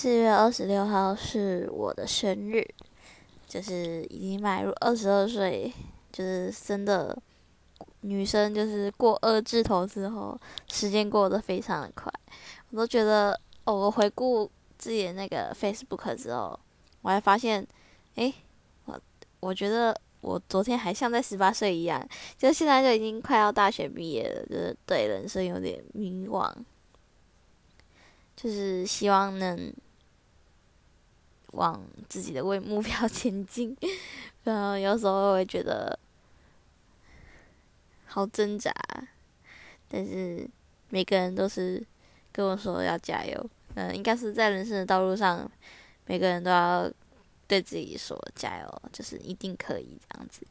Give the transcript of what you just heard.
四月二十六号是我的生日，就是已经迈入二十二岁，就是真的女生就是过二字头之后，时间过得非常的快。我都觉得，哦，我回顾自己的那个 Facebook 之后，我还发现，诶，我我觉得我昨天还像在十八岁一样，就现在就已经快要大学毕业了，就是对人生有点迷惘，就是希望能。往自己的为目标 前进，然后有时候会觉得好挣扎，但是每个人都是跟我说要加油，嗯，应该是在人生的道路上，每个人都要对自己说加油，就是一定可以这样子。